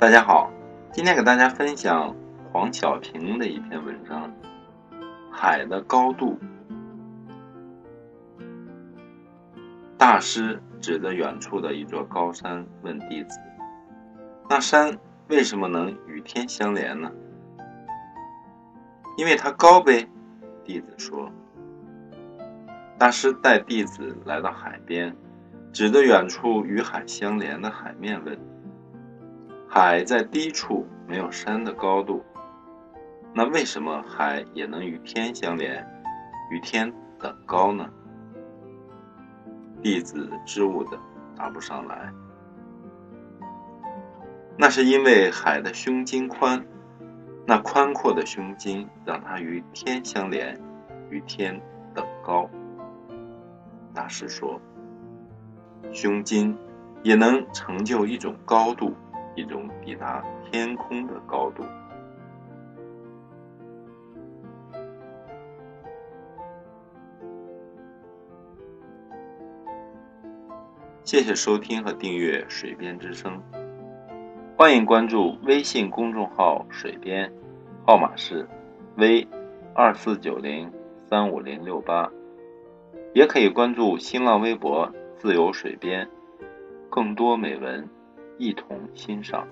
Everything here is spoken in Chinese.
大家好，今天给大家分享黄小平的一篇文章《海的高度》。大师指着远处的一座高山，问弟子：“那山为什么能与天相连呢？”“因为它高呗。”弟子说。大师带弟子来到海边，指着远处与海相连的海面问。海在低处，没有山的高度，那为什么海也能与天相连，与天等高呢？弟子知悟的答不上来。那是因为海的胸襟宽，那宽阔的胸襟让它与天相连，与天等高。大师说，胸襟也能成就一种高度。一种抵达天空的高度。谢谢收听和订阅《水边之声》，欢迎关注微信公众号“水边”，号码是 V 二四九零三五零六八，也可以关注新浪微博“自由水边”，更多美文。一同欣赏。